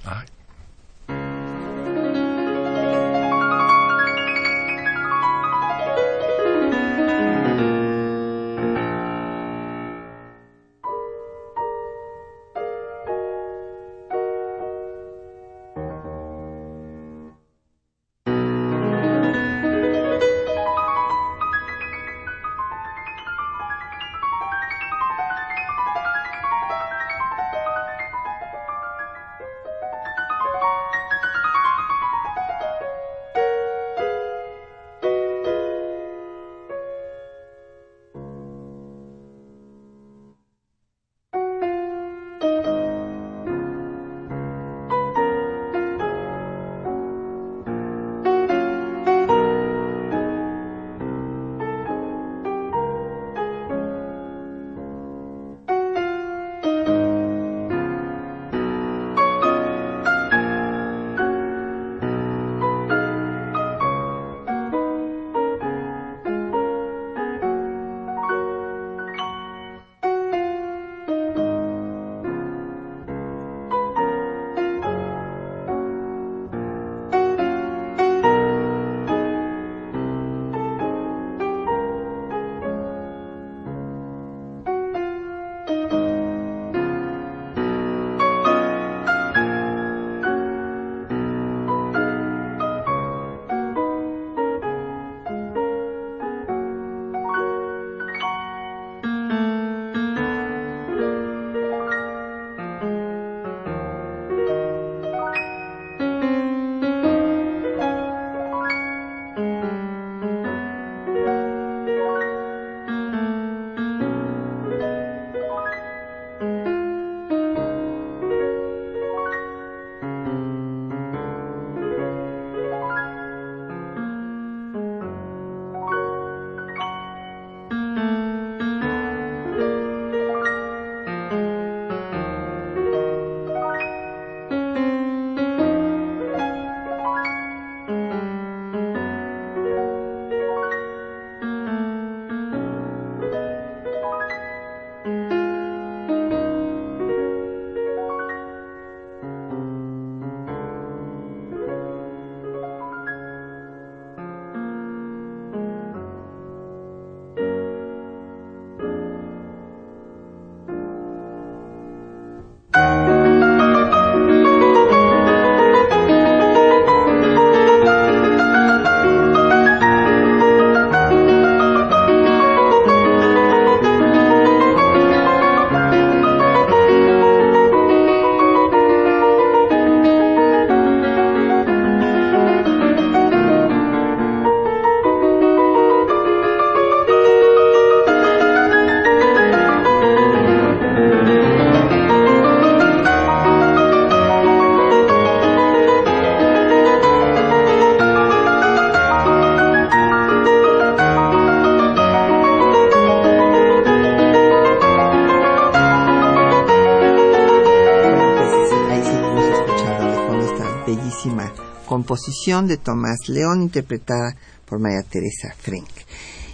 A: Composición de Tomás León, interpretada por María Teresa Frank.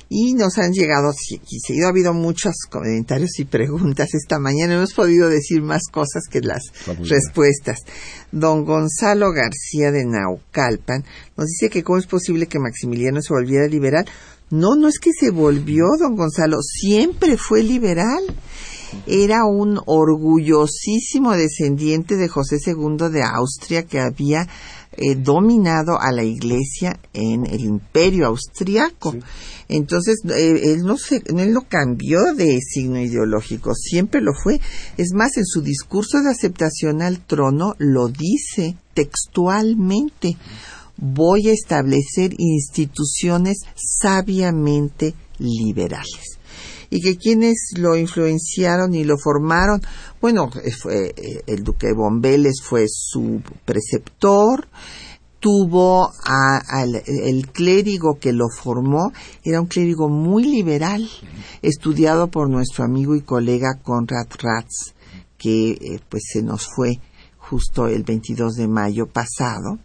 A: Y nos han llegado, y seguido ha habido muchos comentarios y preguntas esta mañana. Hemos podido decir más cosas que las respuestas. Don Gonzalo García de Naucalpan nos dice que cómo es posible que Maximiliano se volviera liberal. No, no es que se volvió, don Gonzalo, siempre fue liberal. Era un orgullosísimo descendiente de José II de Austria que había eh, dominado a la iglesia en el imperio austriaco. Entonces, eh, él, no se, él no cambió de signo ideológico, siempre lo fue. Es más, en su discurso de aceptación al trono lo dice textualmente. Voy a establecer instituciones sabiamente liberales y que quienes lo influenciaron y lo formaron, bueno, fue eh, el duque de Bombeles fue su preceptor, tuvo al el clérigo que lo formó, era un clérigo muy liberal, estudiado por nuestro amigo y colega Conrad Ratz, que eh, pues se nos fue justo el 22 de mayo pasado.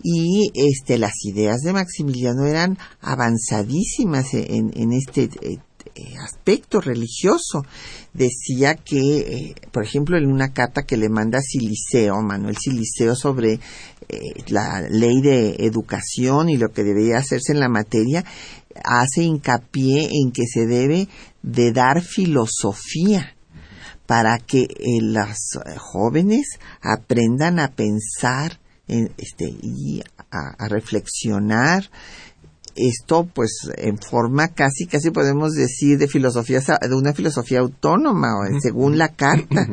A: Y este las ideas de Maximiliano eran avanzadísimas en, en este eh, eh, aspecto religioso. Decía que, eh, por ejemplo, en una carta que le manda Siliceo, Manuel Siliceo, sobre la ley de educación y lo que debería hacerse en la materia, hace hincapié en que se debe de dar filosofía para que los jóvenes aprendan a pensar este, y a, reflexionar esto pues en forma casi casi podemos decir de filosofía de una filosofía autónoma según la carta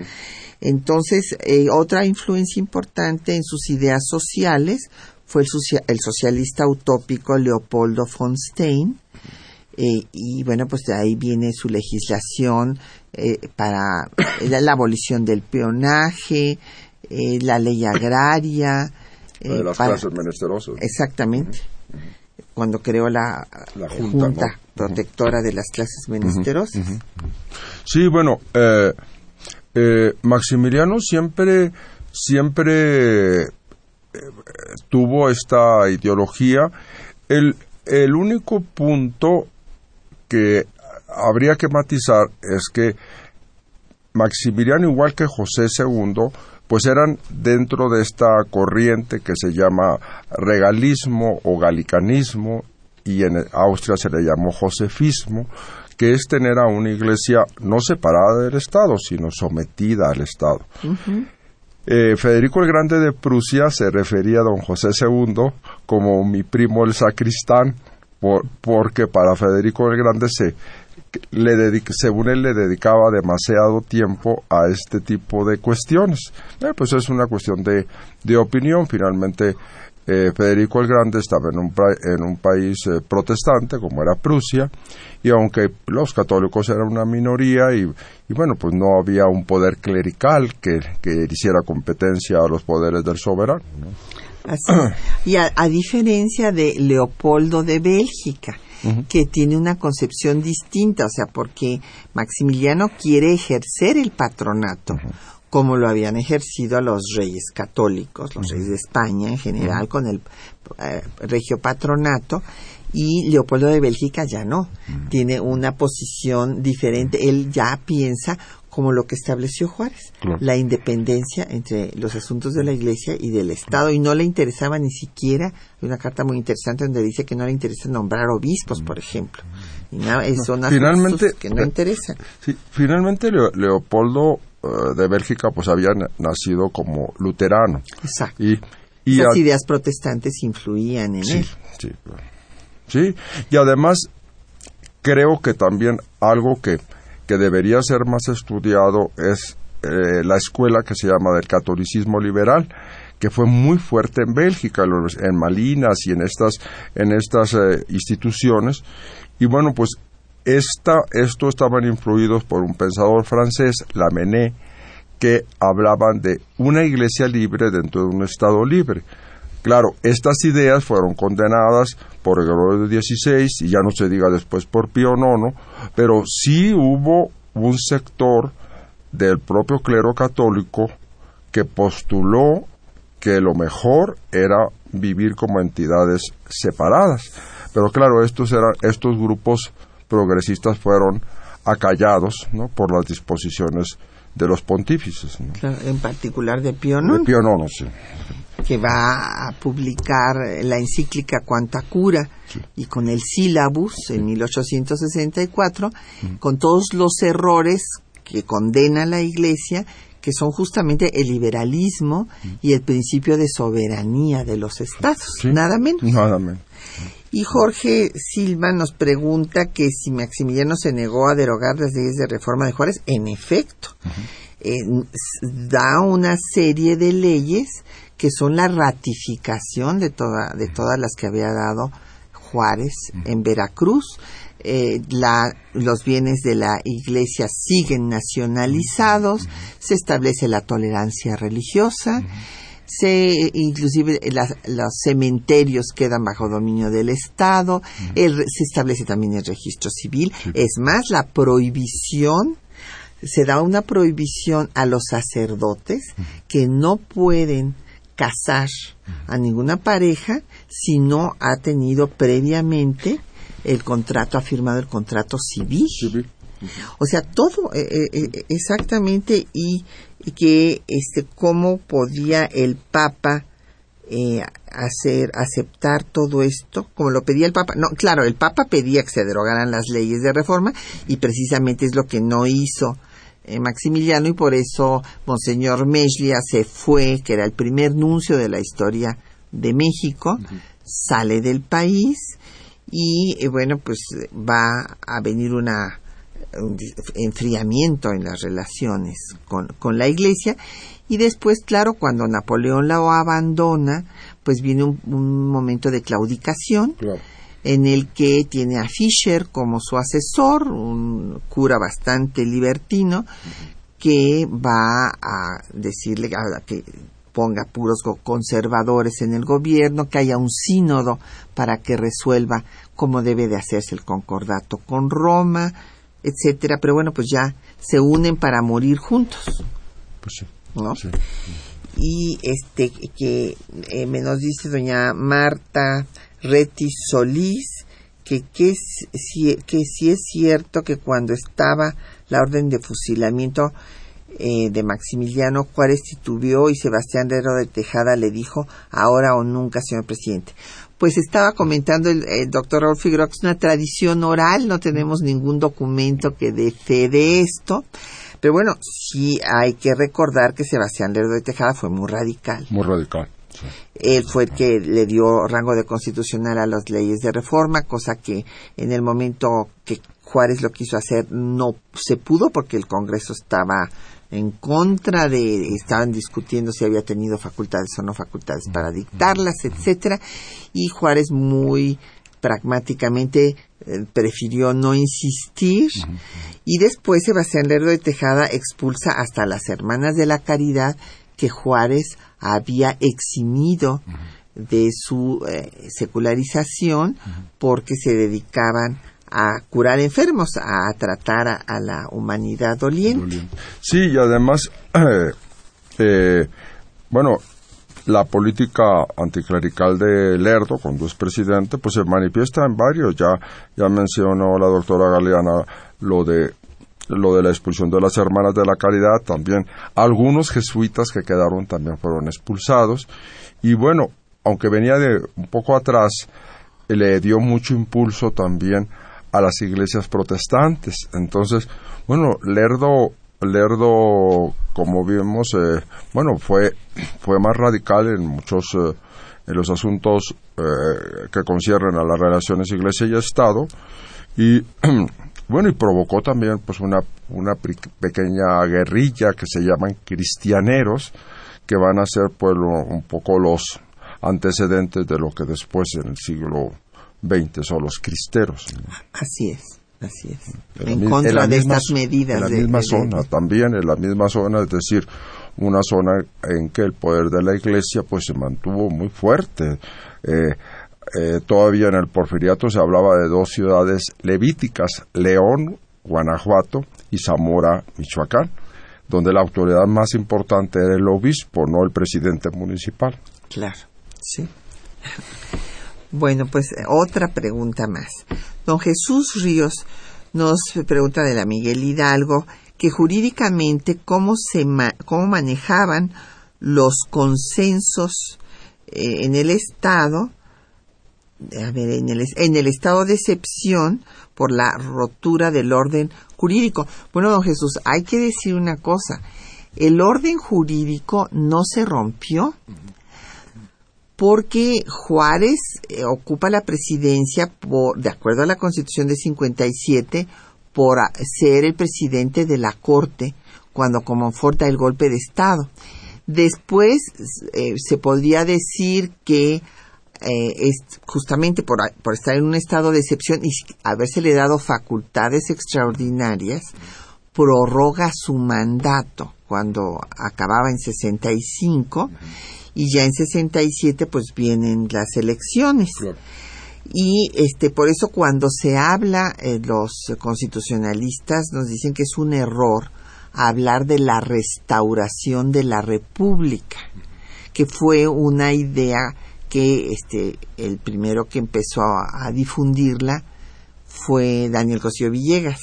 A: entonces eh, otra influencia importante en sus ideas sociales fue el, socialista utópico Leopoldo von Stein eh, y bueno pues de ahí viene su legislación eh, para la, abolición del peonaje la ley agraria
B: de las clases menesterosas.
A: Exactamente. Cuando creó la, Junta, Protectora de las Clases Menesterosas.
B: Sí, bueno, eh, eh, Maximiliano siempre, siempre eh, tuvo esta ideología. El, el único punto que habría que matizar es que Maximiliano, igual que José II, pues eran dentro de esta corriente que se llama regalismo o galicanismo y en Austria se le llamó josefismo, que es tener a una iglesia no separada del Estado, sino sometida al Estado. Eh, Federico el Grande de Prusia se refería a don José II como mi primo el sacristán, porque para Federico el Grande se le según él le dedicaba demasiado tiempo a este tipo de cuestiones. Eh, pues es una cuestión de, de opinión. Finalmente, eh, Federico el Grande estaba en un, en un país eh, protestante como era Prusia y aunque los católicos eran una minoría y, bueno pues no había un poder clerical que, que hiciera competencia a los poderes del soberano.
A: Y a, diferencia de Leopoldo de Bélgica, que tiene una concepción distinta, o sea, porque Maximiliano quiere ejercer el patronato. como lo habían ejercido a los reyes católicos, los reyes de España en general, con el eh, regio patronato, y Leopoldo de Bélgica ya no, tiene una posición diferente, él ya piensa como lo que estableció Juárez, la independencia entre los asuntos de la Iglesia y del Estado, y no le interesaba ni siquiera, hay una carta muy interesante donde dice que no le interesa nombrar obispos, por ejemplo, y nada, son finalmente, que no interesan.
B: finalmente Leopoldo eh, de Bélgica pues había nacido como luterano.
A: Exacto. Y, Las ideas protestantes influían en él.
B: Sí, sí, y además creo que también algo que que debería ser más estudiado es eh, la escuela que se llama del catolicismo liberal que fue muy fuerte en Bélgica, en Malinas y en estas, en estas eh, instituciones. Y bueno, pues esta, esto estaban influidos por un pensador francés, Lamennais, que hablaban de una iglesia libre dentro de un Estado libre. Claro, estas ideas fueron condenadas por Gregorio XVI y ya no se diga después por Pío IX, pero sí hubo un sector del propio clero católico que postuló que lo mejor era vivir como entidades separadas. Pero claro, estos, eran, estos grupos progresistas fueron acallados ¿no? por las disposiciones de los pontífices.
A: en particular de Pío IX.
B: De Pío IX, sí
A: que va a publicar la encíclica Cuanta Cura y con el sílabus en 1864, con todos los errores que condena la Iglesia, que son justamente el liberalismo y el principio de soberanía de los estados, nada menos.
B: Nada menos.
A: Y Jorge Silva nos pregunta que si Maximiliano se negó a derogar las leyes de reforma de Juárez, en efecto, eh, da una serie de leyes que son la ratificación de, toda, de todas las que había dado Juárez en Veracruz. Eh, la, los bienes de la iglesia siguen nacionalizados, se establece la tolerancia religiosa, se inclusive los cementerios quedan bajo dominio del Estado, se establece también el registro civil, es más, la prohibición se da una prohibición a los sacerdotes que no pueden casar a ninguna pareja si no ha tenido previamente el contrato, ha firmado el contrato civil. O sea, todo eh, eh, eh, exactamente y, y, que este cómo podía el Papa hacer aceptar todo esto como lo pedía el Papa. No, claro, el Papa pedía que se derogaran las leyes de reforma y precisamente es lo que no hizo Maximiliano y por eso Monseñor Meslia se fue, que era el primer nuncio de la historia de México, sale del país y bueno, pues va a venir una un enfriamiento en las relaciones con, con la iglesia. Y después, claro, cuando Napoleón la abandona, pues viene un, momento de claudicación en el que tiene a Fischer como su asesor, un cura bastante libertino, que va a decirle que ponga puros conservadores en el gobierno, que haya un sínodo para que resuelva cómo debe de hacerse el concordato con Roma, etcétera, pero bueno, pues ya se unen para morir juntos.
B: Pues sí.
A: ¿No? Y este que eh, me nos dice doña Marta Solís que que, si, que si es cierto que cuando estaba la orden de fusilamiento eh, de Maximiliano Juárez titubeó y Sebastián Herrero de Tejada le dijo ahora o nunca, señor presidente pues estaba comentando el, doctor que es una tradición oral, no tenemos ningún documento que dé fe de esto, pero bueno, sí hay que recordar que Sebastián Lerdo de Tejada fue muy radical.
B: Muy radical.
A: Él fue el que le dio rango de constitucional a las leyes de reforma, cosa que en el momento que Juárez lo quiso hacer no se pudo porque el Congreso estaba en contra de, estaban discutiendo si había tenido facultades o no facultades para dictarlas, etcétera, y Juárez muy pragmáticamente eh, prefirió no insistir. Y después Sebastián Lerdo de Tejada expulsa hasta las hermanas de la caridad que Juárez había eximido de su eh, secularización porque se dedicaban a curar enfermos, a tratar a, la humanidad doliente.
B: Sí, y además, eh, eh, bueno, la política anticlerical de Lerdo, cuando es presidente, pues se manifiesta en varios. Ya, ya mencionó la doctora Galeana lo de lo de la expulsión de las hermanas de la caridad, también algunos jesuitas que quedaron también fueron expulsados. Y bueno, aunque venía de un poco atrás, le dio mucho impulso también a las iglesias protestantes. Entonces, bueno, Lerdo, Lerdo, como vimos, eh, bueno, fue, fue más radical en muchos, eh, en los asuntos eh, que conciernen a las relaciones iglesia y Estado, y bueno, y provocó también pues una, una pequeña guerrilla que se llaman cristianeros, que van a ser pues un poco los antecedentes de lo que después en el siglo 20 son los cristeros.
A: Así es. Así es. En, contra de estas medidas.
B: En la misma zona, también en la misma zona, es decir, una zona en que el poder de la Iglesia pues se mantuvo muy fuerte. Eh, eh, todavía en el Porfiriato se hablaba de dos ciudades levíticas, León, Guanajuato y Zamora, Michoacán, donde la autoridad más importante era el obispo, no el presidente municipal.
A: Claro, sí. Bueno, pues otra pregunta más. Don Jesús Ríos nos pregunta de la Miguel Hidalgo que jurídicamente cómo se cómo manejaban los consensos eh, en el estado a ver, en el, en el estado de excepción por la rotura del orden jurídico. Bueno, don Jesús, hay que decir una cosa. El orden jurídico no se rompió porque Juárez eh, ocupa la presidencia por, de acuerdo a la Constitución de 57 por ser el presidente de la Corte cuando conforta el golpe de Estado. Después eh, se podría decir que eh, es justamente por, por, estar en un estado de excepción y habérsele dado facultades extraordinarias, prorroga su mandato cuando acababa en 65 y ya en 67 pues vienen las elecciones. Y este por eso cuando se habla eh, los constitucionalistas nos dicen que es un error hablar de la restauración de la República, que fue una idea que este, el primero que empezó a, difundirla fue Daniel Cosío Villegas.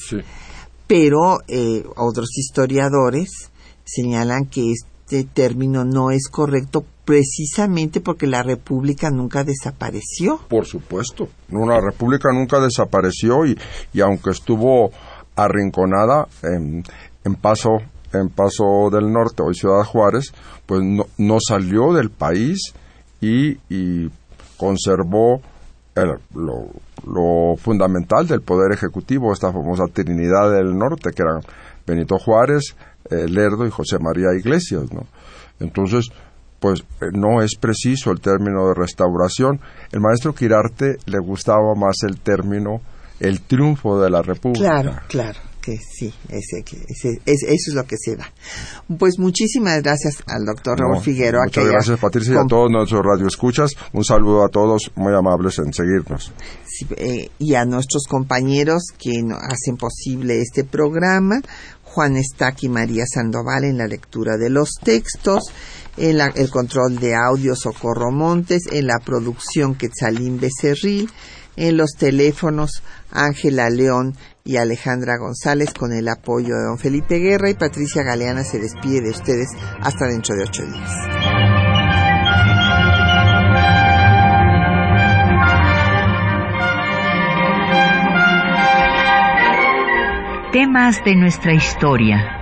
A: Pero eh, otros historiadores señalan que este término no es correcto precisamente porque la república nunca desapareció.
B: Por supuesto, una república nunca desapareció y, y aunque estuvo arrinconada en, en paso en Paso del Norte, hoy Ciudad Juárez, pues no, no salió del país y, y conservó lo, lo, fundamental del Poder Ejecutivo, esta famosa Trinidad del Norte, que eran Benito Juárez, eh, Lerdo y José María Iglesias, ¿no? Entonces, pues eh, no es preciso el término de restauración. El maestro Quirarte le gustaba más el término el triunfo de la República.
A: Claro, claro, que sí, ese, ese, eso es lo que se da. Pues muchísimas gracias al doctor Raúl Figueroa.
B: Muchas gracias, Patricia, y a todos nuestros radioescuchas. Un saludo a todos, muy amables en seguirnos.
A: Eh, y a nuestros compañeros que hacen posible este programa. Juan Estac y María Sandoval en la lectura de los textos, en el control de audio Socorro Montes, en la producción Quetzalín Becerril, en los teléfonos Ángela León y Alejandra González con el apoyo de don Felipe Guerra y Patricia Galeana se despide de ustedes hasta dentro de ocho días.
E: Temas de nuestra historia